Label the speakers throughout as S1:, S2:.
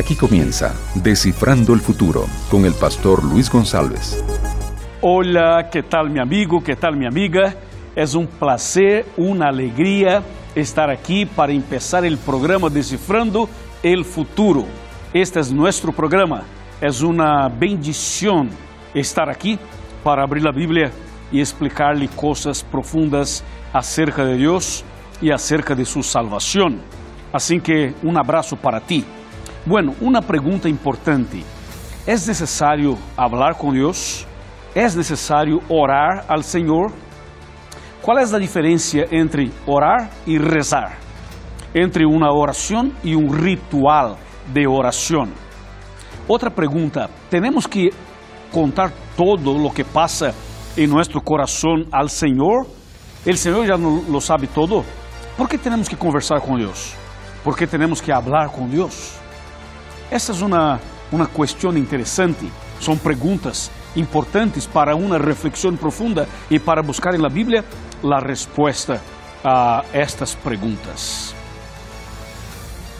S1: Aquí comienza Descifrando el Futuro con el pastor Luis González.
S2: Hola, ¿qué tal mi amigo? ¿Qué tal mi amiga? Es un placer, una alegría estar aquí para empezar el programa Descifrando el Futuro. Este es nuestro programa. Es una bendición estar aquí para abrir la Biblia y explicarle cosas profundas acerca de Dios y acerca de su salvación. Así que un abrazo para ti. Bueno, una pregunta importante. ¿Es necesario hablar con Dios? ¿Es necesario orar al Señor? ¿Cuál es la diferencia entre orar y rezar? Entre una oración y un ritual de oración. Otra pregunta, ¿tenemos que contar todo lo que pasa en nuestro corazón al Señor? ¿El Señor ya no lo sabe todo? ¿Por qué tenemos que conversar con Dios? ¿Por qué tenemos que hablar con Dios? Essa é uma, uma questão interessante. São perguntas importantes para uma reflexão profunda e para buscar na Bíblia a resposta a estas perguntas.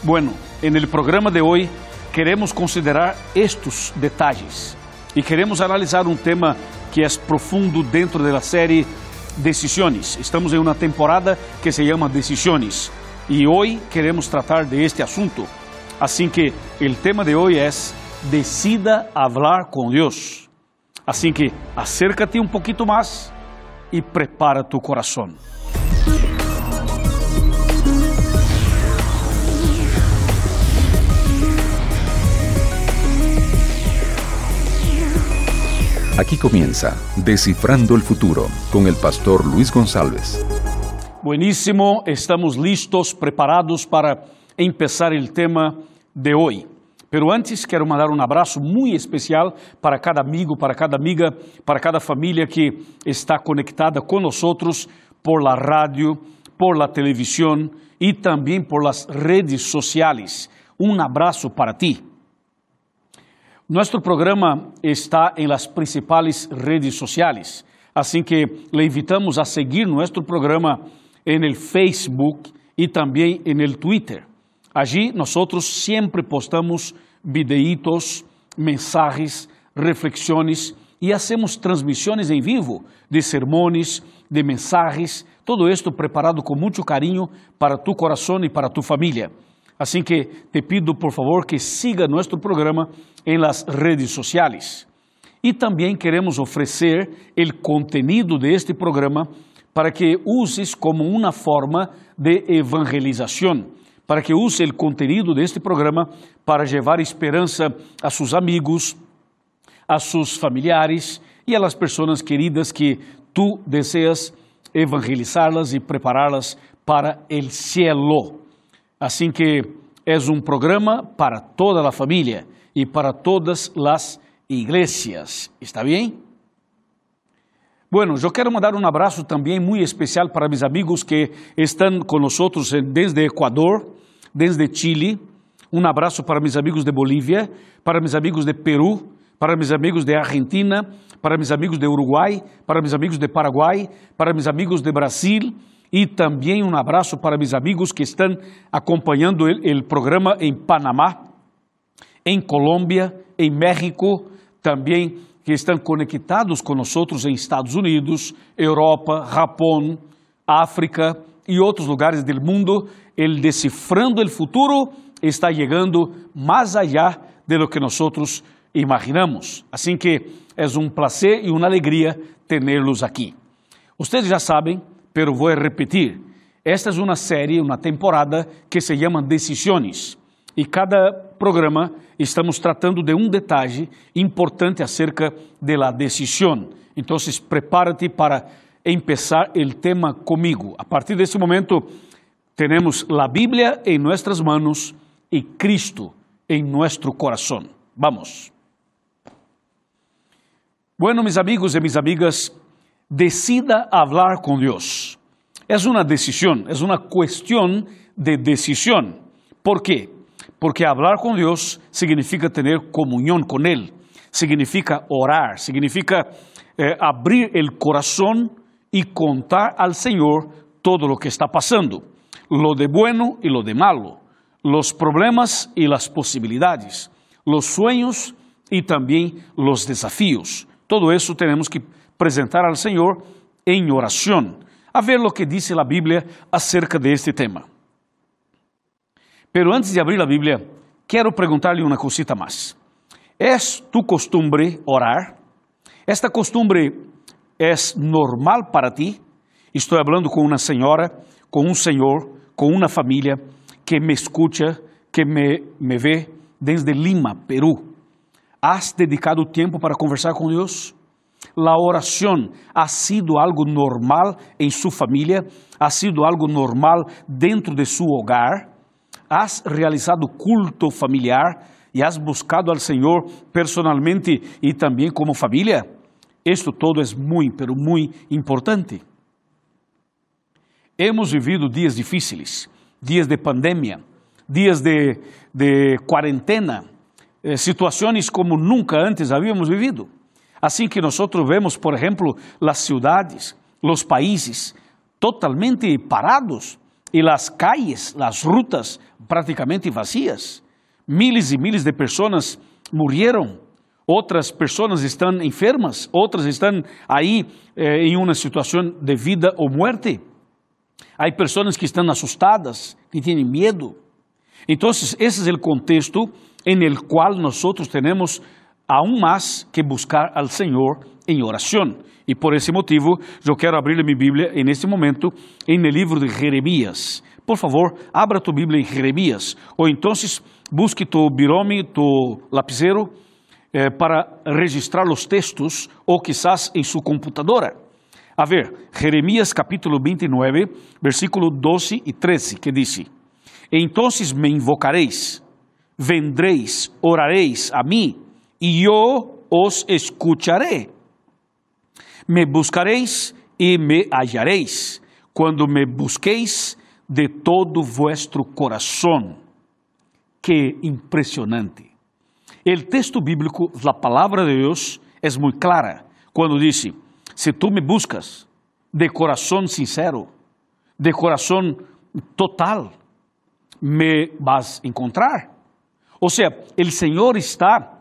S2: Bueno, en el programa de hoy queremos considerar estes detalhes e queremos analisar um tema que é profundo dentro da série Decisiones. Estamos em uma temporada que se chama Decisiones e hoje queremos tratar de este assunto. Assim que o tema de hoje é Decida hablar com Deus. Assim que acércate um pouquinho mais e prepara tu coração.
S1: Aquí comienza Descifrando el Futuro con el pastor Luis González.
S2: Buenísimo, estamos listos, preparados para empezar el tema de hoy. Pero antes quero mandar um abraço muito especial para cada amigo, para cada amiga, para cada família que está conectada com nós por la rádio, por la televisão e também por las redes sociais. Um abraço para ti. Nuestro programa está em las principais redes sociais, assim que le invitamos a seguir nuestro programa en el Facebook e também en el Twitter. Allí nosotros siempre postamos videitos, mensajes, reflexiones e hacemos transmissões em vivo de sermões, de mensagens, todo esto preparado com muito carinho para tu coração e para tu família. Assim que te pido, por favor, que siga nosso programa em las redes sociais. E também queremos oferecer o contenido de este programa para que uses como uma forma de evangelização para que use o conteúdo deste programa para levar esperança a seus amigos, a seus familiares e a pessoas queridas que tu deseas evangelizá-las e prepará-las para o cielo. Assim que é um programa para toda a família e para todas as igrejas. ¿Está bem? Bueno, eu quero mandar um abraço também muito especial para meus amigos que estão conosco desde Equador, desde Chile. Um abraço para meus amigos de Bolívia, para meus amigos de Peru, para meus amigos de Argentina, para meus amigos de Uruguai, para meus amigos de Paraguai, para meus amigos de Brasil e também um abraço para meus amigos que estão acompanhando o programa em Panamá, em Colômbia, em México, também que estão conectados nós em Estados Unidos, Europa, Japão, África e outros lugares do mundo, el Decifrando el Futuro está chegando mais allá de lo que nós imaginamos. Assim que é um prazer e uma alegria tê-los aqui. Vocês já sabem, pero vou repetir. Esta é uma série, uma temporada que se chama Decisiones. E cada programa estamos tratando de um detalhe importante acerca de la decisión. Então, prepárate para empezar o tema comigo. A partir desse momento, temos a Bíblia em nossas manos e Cristo em nosso coração. Vamos. Bueno, mis amigos e mis amigas, decida hablar com Deus. É uma decisão, é uma questão de decisão. ¿Por quê? Porque hablar com Deus significa ter comunhão com Ele, significa orar, significa eh, abrir o coração e contar al Senhor todo lo que está passando, lo de bueno y lo de malo, los problemas y las posibilidades, los sueños y también los desafíos. Todo eso tenemos que presentar al Señor en oración, a ver lo que dice la Biblia acerca de este tema. Pero antes de abrir la Biblia, quiero preguntarle una cosita más. ¿Es tu costumbre orar? ¿Esta costumbre es normal para ti? Estoy hablando con una señora, con un señor, con una familia que me escucha, que me, me ve desde Lima, Perú. ¿Has dedicado tiempo para conversar con Dios? La oración ha sido algo normal en su familia, ha sido algo normal dentro de su hogar. Has realizado culto familiar e has buscado al Senhor personalmente e também como família? Isto todo é muito, pero importante. Hemos vivido dias difíceis, dias de pandemia, dias de, de quarentena, eh, como nunca antes havíamos vivido. Assim que nós vemos, por exemplo, as cidades, os países totalmente parados e as calles, as rutas praticamente vazias. Miles e miles de pessoas morreram, outras pessoas estão enfermas, outras estão aí eh, em uma situação de vida ou morte. Há pessoas que estão assustadas, que têm medo. Então, esse é o contexto em el qual nós temos aún mais que buscar al Senhor em oração. E por esse motivo, eu quero abrir minha Bíblia en este momento en el livro de Jeremías. Por favor, abra tu Bíblia em Jeremías. Ou então, busque tu birome, tu lapicero, eh, para registrar os textos, ou quizás em sua computadora. A ver, Jeremías capítulo 29, versículo 12 e 13, que diz: Então me invocareis, vendreis, orareis a mim, e eu os escucharé. Me buscareis e me hallareis, quando me busqueis de todo vuestro coração. Que impressionante. O texto bíblico, a palavra de Deus, é muito clara quando diz: Se tu me buscas de coração sincero, de coração total, me vas encontrar. Ou seja, o Senhor está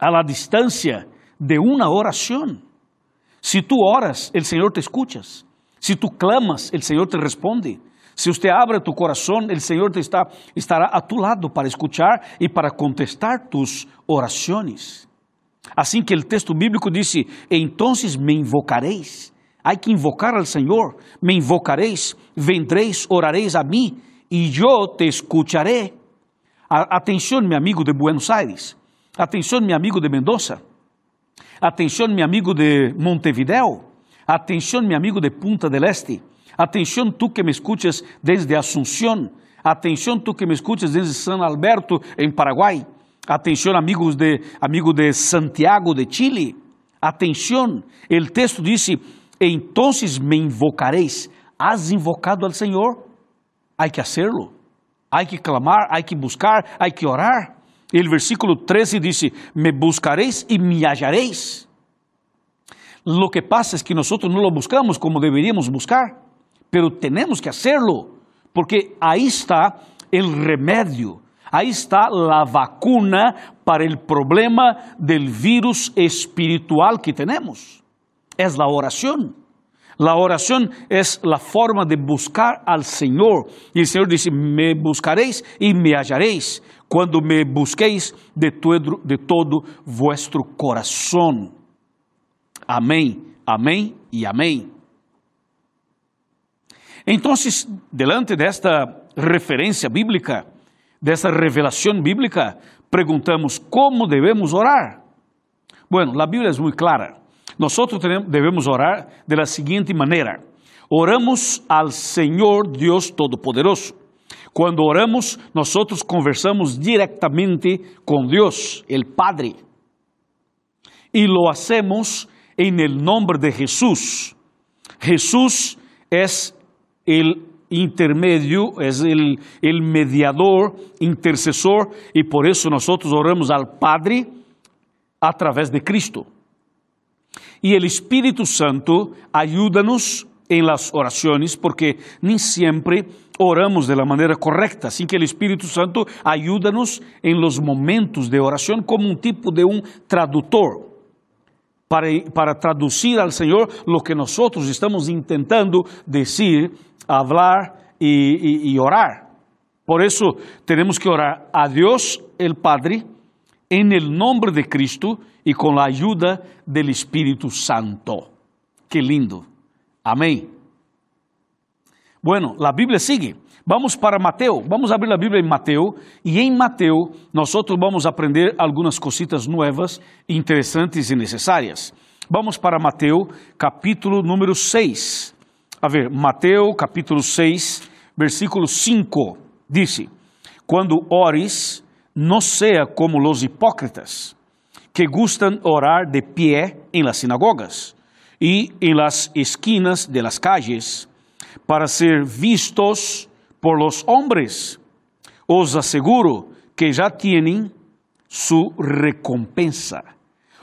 S2: a la distância de uma oração. Se tu oras, o Senhor te escuchas. Se tu clamas, o Senhor te responde. Se você abre tu coração, o Senhor está, estará a tu lado para escuchar e para contestar tus orações. Assim que o texto bíblico disse: Entonces me invocareis. Há que invocar al Senhor. Me invocareis, vendreis, orareis a mim, e eu te escucharé. Atenção, meu amigo de Buenos Aires. Atenção, meu amigo de Mendoza. Atenção, meu amigo de Montevideo. Atenção, meu amigo de Punta del Este. Atenção, tu que me escuchas desde Asunción. Atenção, tu que me escuchas desde San Alberto, em Paraguai. Atenção, amigos de, amigo de Santiago de Chile. Atenção, o texto disse: Então me invocareis. Has invocado al Senhor? Há que hacerlo. Há que clamar, há que buscar, há que orar. E o versículo 13 disse: Me buscareis e me hallareis. Lo que pasa es que nosotros no lo buscamos como deberíamos buscar pero tenemos que hacerlo, porque ahí está el remedio, ahí está la vacuna para el problema del virus espiritual que tenemos. Es la oración. La oración es la forma de buscar al Señor. Y el Señor dice, me buscaréis y me hallaréis cuando me busquéis de todo, de todo vuestro corazón. Amén, amén y amén. Então, delante desta referência bíblica, dessa revelação bíblica, perguntamos como devemos orar. Bueno, a Bíblia é muito clara. Nós devemos orar de la seguinte maneira: oramos al Deus Todo-Poderoso. Quando oramos, nós conversamos diretamente com Deus, el Padre. E lo hacemos en el nombre de Jesús. Jesús es el intermedio, es el, el mediador, intercesor, y por eso nosotros oramos al Padre a través de Cristo. E o Espírito Santo ajuda-nos en las oraciones porque ni siempre oramos de la manera correcta. Así que el Espíritu Santo ayúdanos en los momentos de oración como un tipo de un traductor. Para, para traducir al Señor lo que nosotros estamos intentando decir, hablar y orar. Por eso tenemos que orar a Dios el Padre en el nombre de Cristo y con la ayuda del Espíritu Santo. Qué lindo. Amém. Bueno, la Bíblia sigue. Vamos para Mateo. Vamos abrir a Bíblia em Mateo. E em Mateo, nós vamos aprender algumas cositas novas, interessantes e necessárias. Vamos para Mateo, capítulo número 6. A ver, Mateo, capítulo 6, versículo 5. Dice: Quando ores, não seja como os hipócritas, que gustan orar de pé em las sinagogas y en las esquinas de las calles para ser vistos por los hombres. Os aseguro que ya tienen su recompensa.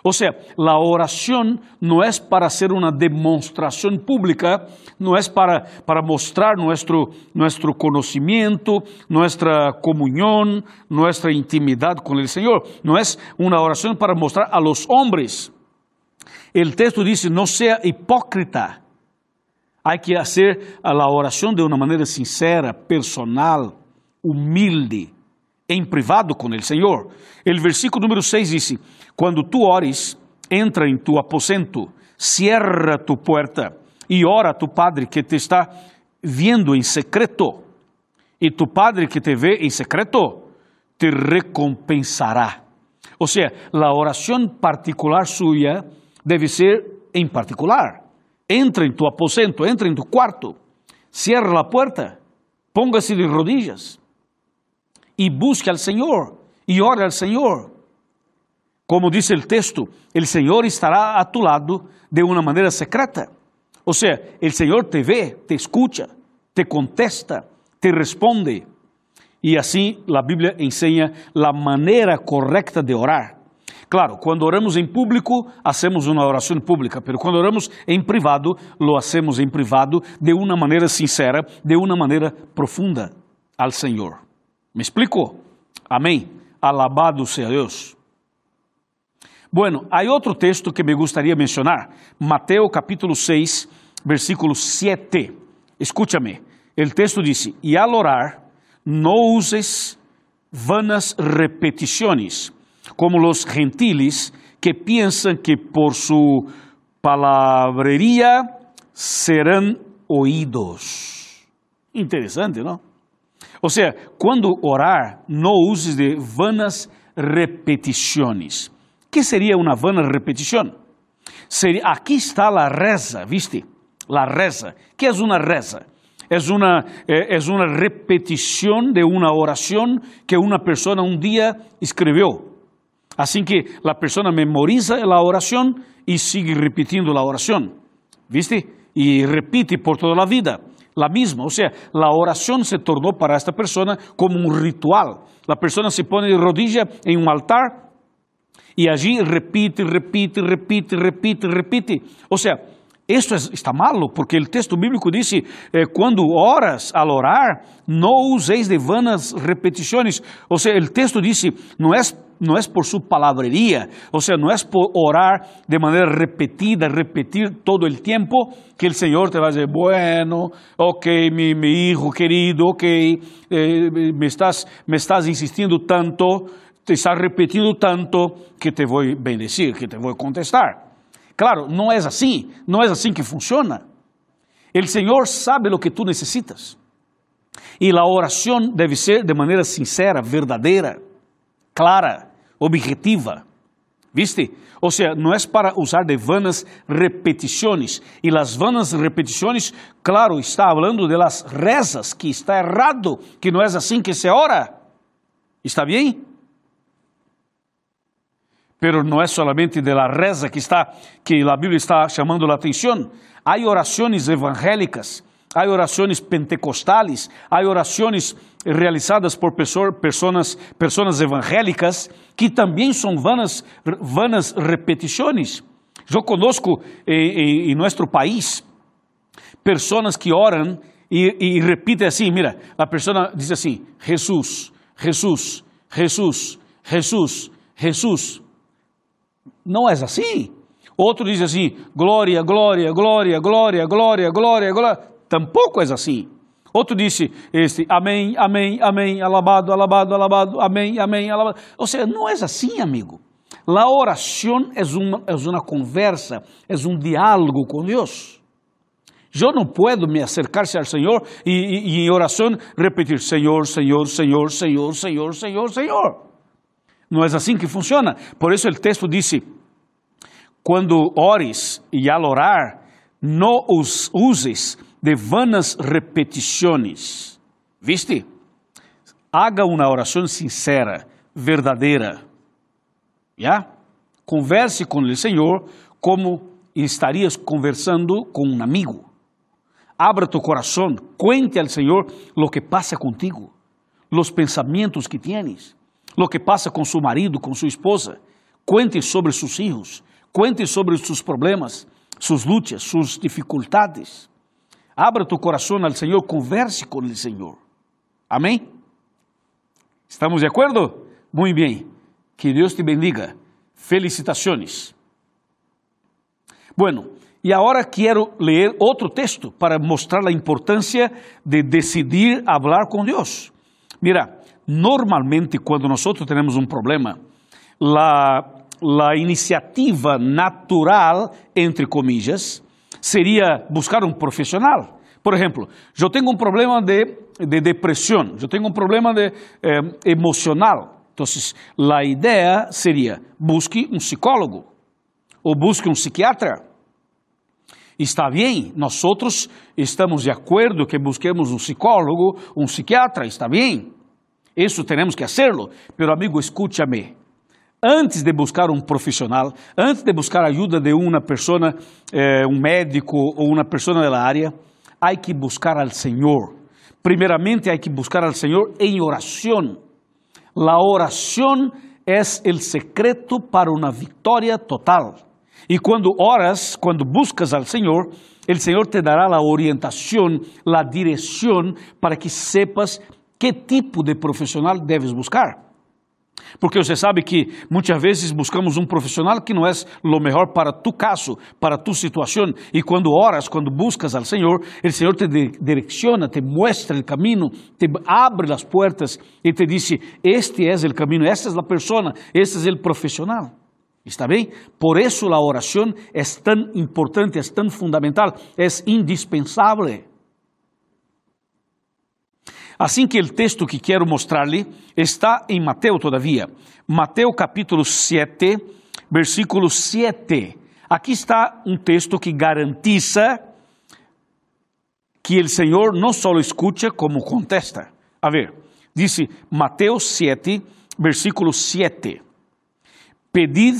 S2: O sea, la oración no es para hacer una demostración pública, no es para, para mostrar nuestro, nuestro conocimiento, nuestra comunión, nuestra intimidad con el Señor. No es una oración para mostrar a los hombres el texto dice, no sea hipócrita. Hay que hacer la oración de una manera sincera, personal, humilde, en privado con el Señor. El versículo número 6 dice, cuando tú ores, entra en tu aposento, cierra tu puerta y ora a tu Padre que te está viendo en secreto. Y tu Padre que te ve en secreto te recompensará. O sea, la oración particular suya deve ser em particular. Entra em tu aposento, entra em tu quarto, cierra a porta, póngase de rodillas e busque al Senhor e ore al Senhor. Como diz o texto, o Senhor estará a tu lado de uma maneira secreta. O sea, o Senhor te vê, te escucha, te contesta, te responde. E assim a Bíblia ensina a maneira correta de orar. Claro, quando oramos em público, hacemos uma oração pública, mas quando oramos em privado, lo hacemos em privado de uma maneira sincera, de uma maneira profunda al Senhor. ¿Me explico? Amém. Alabado seja Deus. Bueno, há outro texto que me gustaría mencionar, Mateo capítulo 6, versículo 7. Escúchame, el texto dice, y al orar, no uses vanas repeticiones como los gentiles que piensan que por su palabrería serán oídos. Interesante, ¿no? O sea, quando orar, não uses de vanas repetições. que seria uma vana repetição? Seria, aqui está a reza, viste? La reza. que é uma reza? É uma, é, é uma repetição de uma oração que uma pessoa um dia escreveu. Así que la persona memoriza la oración y sigue repitiendo la oración. ¿Viste? Y repite por toda la vida la misma. O sea, la oración se tornó para esta persona como un ritual. La persona se pone de rodilla en un altar y allí repite, repite, repite, repite, repite. O sea, esto es, está malo, porque el texto bíblico dice, eh, cuando oras al orar, no uséis de vanas repeticiones. O sea, el texto dice, no es não é por sua palavreria, ou seja, não é por orar de maneira repetida, repetir todo o tempo, que o Senhor te vai dizer, bueno, ok, mi, mi hijo querido, ok, eh, me, estás, me estás insistindo tanto, te estás repetindo tanto, que te vou bendecir, que te vou contestar. Claro, não é assim, não é assim que funciona. O Senhor sabe o que tu necessitas. E a oração deve ser de maneira sincera, verdadeira clara, objetiva. ¿Viste? O sea, no es para usar de vanas repeticiones. Y las vanas repeticiones, claro, está hablando de las rezas, que está errado, que no es así que se ora. ¿Está bien? Pero no es solamente de la reza que, está, que la Biblia está llamando la atención. Hay oraciones evangélicas há orações pentecostales, há orações realizadas por pessoas, pessoas evangélicas que também são vanas, vanas repetições. Eu conosco em, em, em nosso país Pessoas que oram e, e repitem assim, mira, a pessoa diz assim, Jesus, Jesus, Jesus, Jesus, Jesus. Não é assim. Outro diz assim, glória, glória, glória, glória, glória, glória, glória. Tampouco é assim. Outro disse, este, amém, amém, amém, alabado, alabado, alabado, amém, amém, alabado. Ou seja, não é assim, amigo. A oração é uma, é uma conversa, é um diálogo com Deus. Eu não posso me acercar-se ao Senhor e, e, e, em oração repetir Senhor, Senhor, Senhor, Senhor, Senhor, Senhor, Senhor. Não é assim que funciona. Por isso o texto disse: quando ores e al orar, não os uses de vanas repetições. ¿Viste? Haga uma oração sincera, verdadeira. ¿Ya? Converse com o Senhor como estarias conversando com um amigo. Abra tu coração, cuente al Senhor lo que passa contigo, los pensamentos que tienes, lo que passa com seu marido, com sua esposa. Cuente sobre seus filhos, cuente sobre seus problemas, suas lutas, suas dificuldades. Abra tu coração ao Senhor, converse com o Senhor. Amém? ¿Estamos de acordo? Muito bem. Que Deus te bendiga. Felicitações. Bueno, e agora quero ler outro texto para mostrar a importância de decidir falar com Deus. Mira, normalmente quando nós temos um problema, a, iniciativa natural, entre comillas, seria buscar um profissional. Por exemplo, eu tenho um problema de, de depressão, eu tenho um problema de, eh, emocional. Então, a ideia seria busque um psicólogo ou busque um psiquiatra. Está bem, nós estamos de acordo que busquemos um psicólogo, um psiquiatra, está bem. Isso temos que hacerlo. Pero amigo, escúchame antes de buscar um profissional, antes de buscar ajuda de uma pessoa, eh, um médico ou uma pessoa da área, há que buscar al Senhor. Primeiramente, há que buscar al Senhor em oração. La oração é o secreto para uma vitória total. E quando oras, quando buscas al Senhor, o Senhor te dará a orientação, a direção para que sepas que tipo de profissional deves buscar. Porque você sabe que muitas vezes buscamos um profissional que não é o melhor para tu caso, para tu situação. E quando oras, quando buscas ao Senhor, o Senhor te direciona, te mostra o caminho, te abre as portas e te diz: Este é o caminho, esta é a pessoa, este é o profissional. ¿Está bem? Por isso a oração é tão importante, é tão fundamental, é indispensável. Assim que o texto que quero mostrar-lhe está em Mateus todavia. Mateus capítulo 7, versículo 7. Aqui está um texto que garantiza que o Senhor não só escuta, como contesta. A ver, disse Mateus 7, versículo 7. Pedid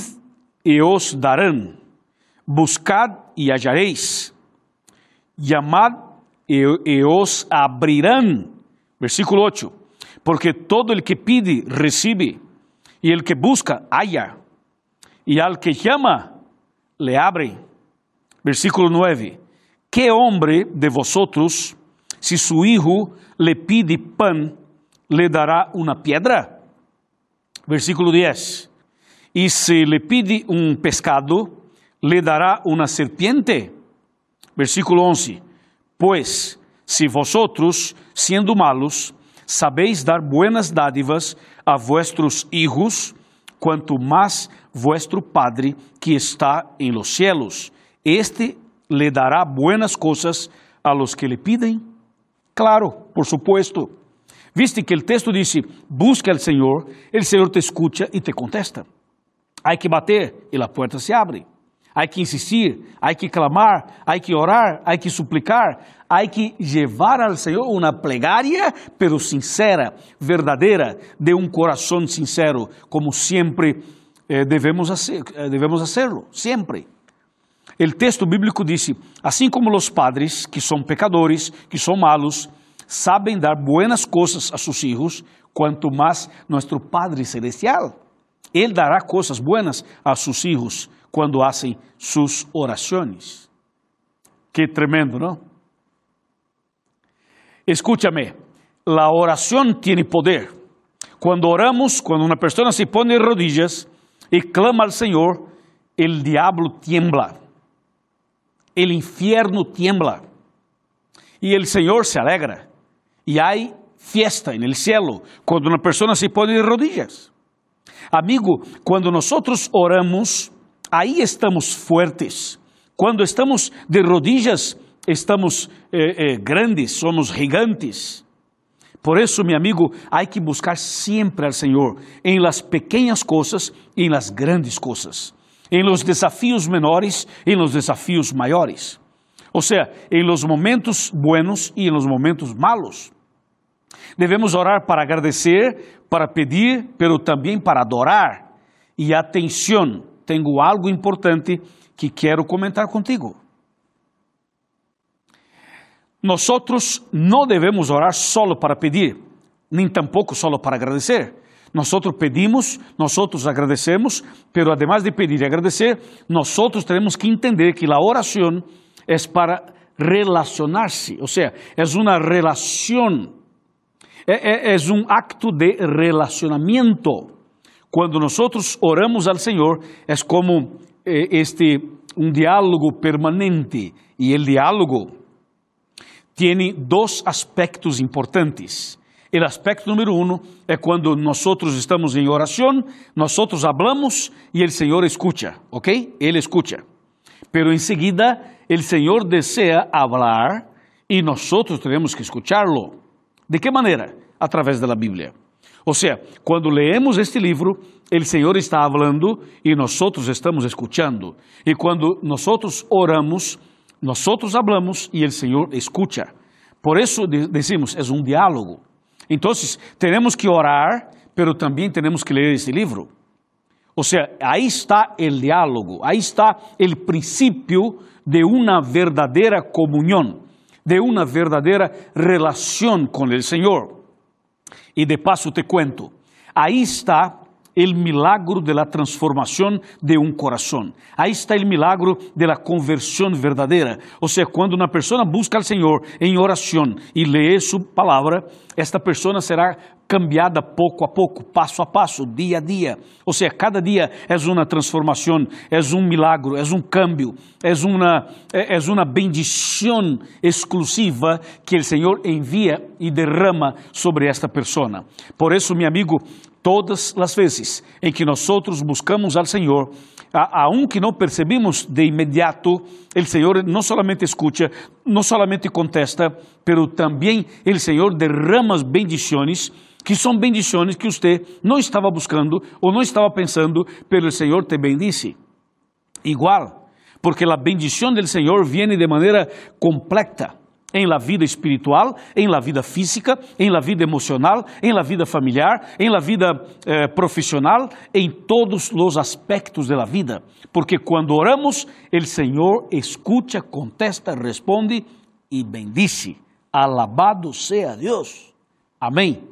S2: e os darão, buscad e hallareis, chamad e, e os abrirão Versículo 8. Porque todo el que pide, recibe, y el que busca, halla, y al que llama, le abre. Versículo 9. ¿Qué hombre de vosotros, si su hijo le pide pan, le dará una piedra? Versículo 10. Y si le pide un pescado, le dará una serpiente. Versículo 11. Pues se vosotros, sendo malos, sabeis dar buenas dádivas a vuestros hijos, quanto mais vuestro Padre que está em los cielos, este le dará buenas coisas a los que le piden. Claro, por supuesto. Viste que o texto disse: busca al Senhor, o Senhor te escucha e te contesta. Há que bater e a porta se abre. Há que insistir, há que clamar, há que orar, há que suplicar, há que levar ao Senhor uma plegaria, pero sincera, verdadeira, de um coração sincero, como sempre eh, devemos, eh, devemos hacerlo, sempre. O texto bíblico disse: assim como os padres, que são pecadores, que são malos, sabem dar buenas coisas a seus filhos, quanto mais nosso Padre Celestial. Ele dará coisas buenas a seus filhos quando hacen suas orações. Que tremendo, não? escúchame, la oración tiene poder. Cuando oramos, cuando una persona se pone de rodillas y clama al Señor, el diablo tiembla, el infierno tiembla y el Señor se alegra. Y hay fiesta en el cielo cuando una persona se pone de rodillas. Amigo, cuando nosotros oramos, ahí estamos fuertes. Cuando estamos de rodillas, estamos eh, eh, grandes, somos gigantes. Por eso, mi amigo, hay que buscar siempre al Señor en las pequeñas cosas y en las grandes cosas, en los desafíos menores en los desafíos mayores. O sea, en los momentos buenos y en los momentos malos. Devemos orar para agradecer, para pedir, pero também para adorar. E atenção, tenho algo importante que quero comentar contigo. Nós não devemos orar solo para pedir, nem tampouco solo para agradecer. Nós pedimos, nós agradecemos, pero además de pedir e agradecer, nós temos que entender que a oração é para relacionar-se, ou seja, é uma relação é, é, é um acto de relacionamento. Quando nós oramos ao Senhor, é como eh, este um diálogo permanente. E o diálogo tem dois aspectos importantes. O aspecto número um é quando nós estamos em oração, nós hablamos e o Senhor escuta, ok? Ele escuta. Pero em seguida, o Senhor deseja falar e nós temos que escuchá-lo. ¿De que maneira? Através da Bíblia. Ou seja, quando leemos este livro, o Senhor está falando e nós estamos escutando. E quando nós oramos, nós hablamos e o Senhor escuta. Por isso decimos, é um diálogo. Então, temos que orar, pero também temos que ler este livro. Ou seja, aí está o diálogo, aí está o princípio de uma verdadeira comunhão de una verdadera relación con el Señor. Y de paso te cuento, ahí está el milagro de la transformación de un corazón. Ahí está el milagro de la conversión verdadera. O sea, cuando una persona busca al Señor en oración y lee su palabra, esta persona será cambiada pouco a pouco, passo a passo, dia a dia. Ou seja, cada dia é uma transformação, é um milagro, é um câmbio, é uma, é uma bendição exclusiva que o Senhor envia e derrama sobre esta pessoa. Por isso, meu amigo, todas as vezes em que nós buscamos ao Senhor, aunque não percebemos de imediato, o Senhor não somente escuta, não somente contesta, pero também o Senhor derrama as bendições que são bendições que você não estava buscando ou não estava pensando, pelo Senhor te bendice. Igual, porque a bendição do Senhor vem de maneira completa em la vida espiritual, em la vida física, em la vida emocional, em la vida familiar, em la vida eh, profissional, em todos os aspectos da vida. Porque quando oramos, o Senhor escuta, contesta, responde e bendice. Alabado seja Deus. Amém.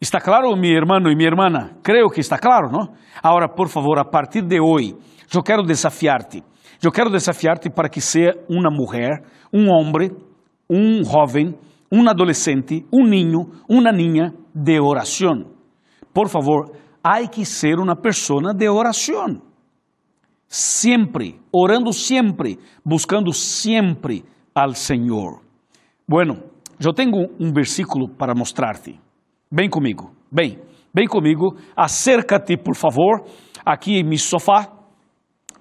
S2: Está claro, meu irmão e minha irmã? Creio que está claro, não? Agora, por favor, a partir de hoje, eu quero desafiar-te. Eu quero desafiar-te para que seja uma mulher, um homem, um jovem, um adolescente, um ninho, uma ninha de oração. Por favor, há que ser uma pessoa de oração. Sempre, orando sempre, buscando sempre al Senhor. Bueno, eu tenho um versículo para mostrar-te. Bem comigo, bem, bem comigo. Acércate, por favor, aqui em meu sofá.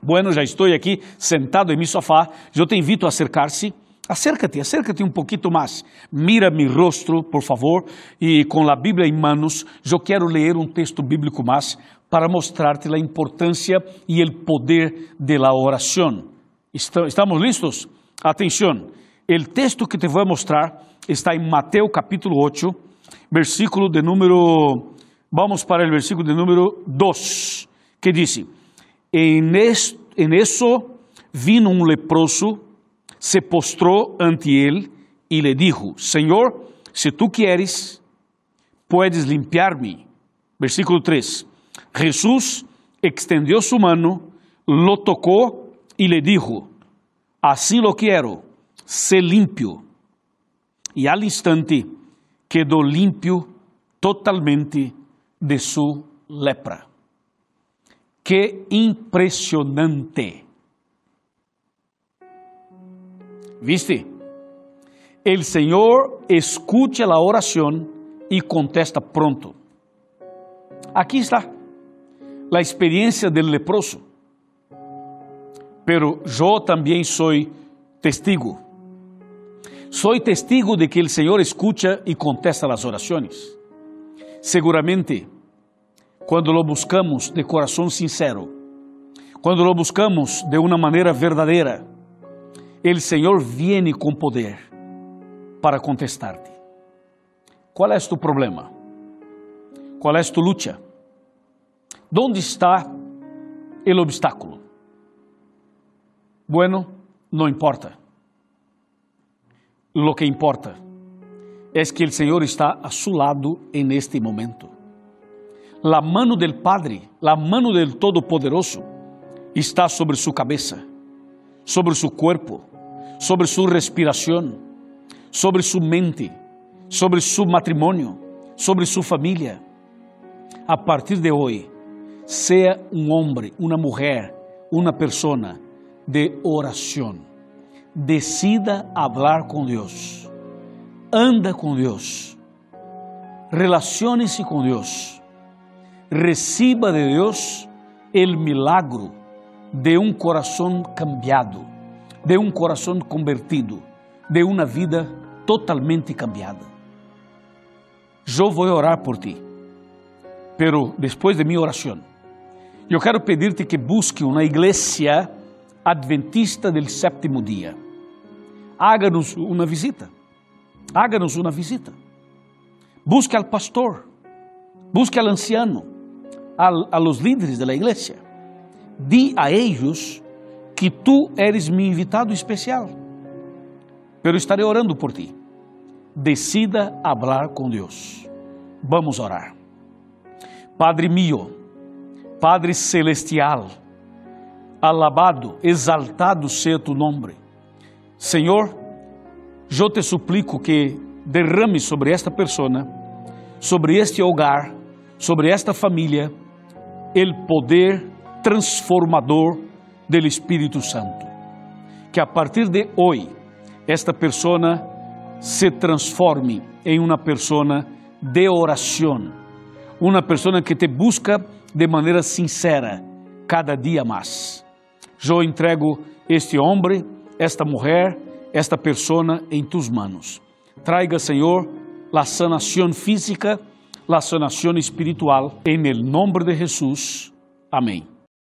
S2: Bueno, já estou aqui sentado em meu sofá. Eu te invito a acercar-se. Acércate, acércate um pouquinho mais. Mira meu rosto, por favor, e com a Bíblia em manos, eu quero ler um texto bíblico mais para mostrar-te a importância e o poder da oração. Estamos listos? Atenção, o texto que te vou mostrar está em Mateus capítulo 8, versículo de número, vamos para el versículo de número 2, que dice, en, en eso vino un leproso, se postró ante él y le dijo, Señor, si tú quieres, puedes limpiarme. Versículo 3. Jesús extendió su mano, lo tocó y le dijo, así lo quiero, sé limpio. e al instante quedou limpio totalmente de sua lepra. Que impressionante! ¿Viste? El Señor escucha la oración y contesta pronto. Aquí está la experiencia del leproso. Pero yo también soy testigo. Soy testigo de que el Señor escucha y contesta las oraciones. Seguramente, cuando lo buscamos de corazón sincero, cuando lo buscamos de una manera verdadera, el Señor viene con poder para contestarte. ¿Cuál es tu problema? ¿Cuál es tu lucha? ¿Dónde está el obstáculo? Bueno, no importa. Lo que importa es que el Señor está a su lado en este momento. La mano del Padre, la mano del Todopoderoso, está sobre su cabeza, sobre su cuerpo, sobre su respiración, sobre su mente, sobre su matrimonio, sobre su familia. A partir de hoy, sea un hombre, una mujer, una persona de oración. Decida hablar con Dios. Anda con Dios. Relaciónese con Dios. Reciba de Dios el milagro de un corazón cambiado de um coração convertido, de uma vida totalmente cambiada. Eu vou orar por ti, pero depois de oração, eu quero pedir-te que busque uma igreja adventista del sétimo dia. Háganos uma visita. Háganos uma visita. Busque al pastor, busque al anciano, a los líderes de la iglesia. Di a ellos que tu eres meu invitado especial. Pero estarei orando por ti. Decida hablar com Deus. Vamos orar. Padre mío, Padre celestial, alabado, exaltado seja tu nome. Senhor, eu te suplico que derrame sobre esta pessoa, sobre este hogar, sobre esta família, o poder transformador del Espírito Santo. Que a partir de hoje, esta persona se transforme em uma persona de oração, uma persona que te busca de maneira sincera cada dia mais. Eu entrego este homem, esta mulher, esta persona em tus manos. Traiga, Senhor, la sanação física, la sanação espiritual, em el nombre de Jesus. Amém.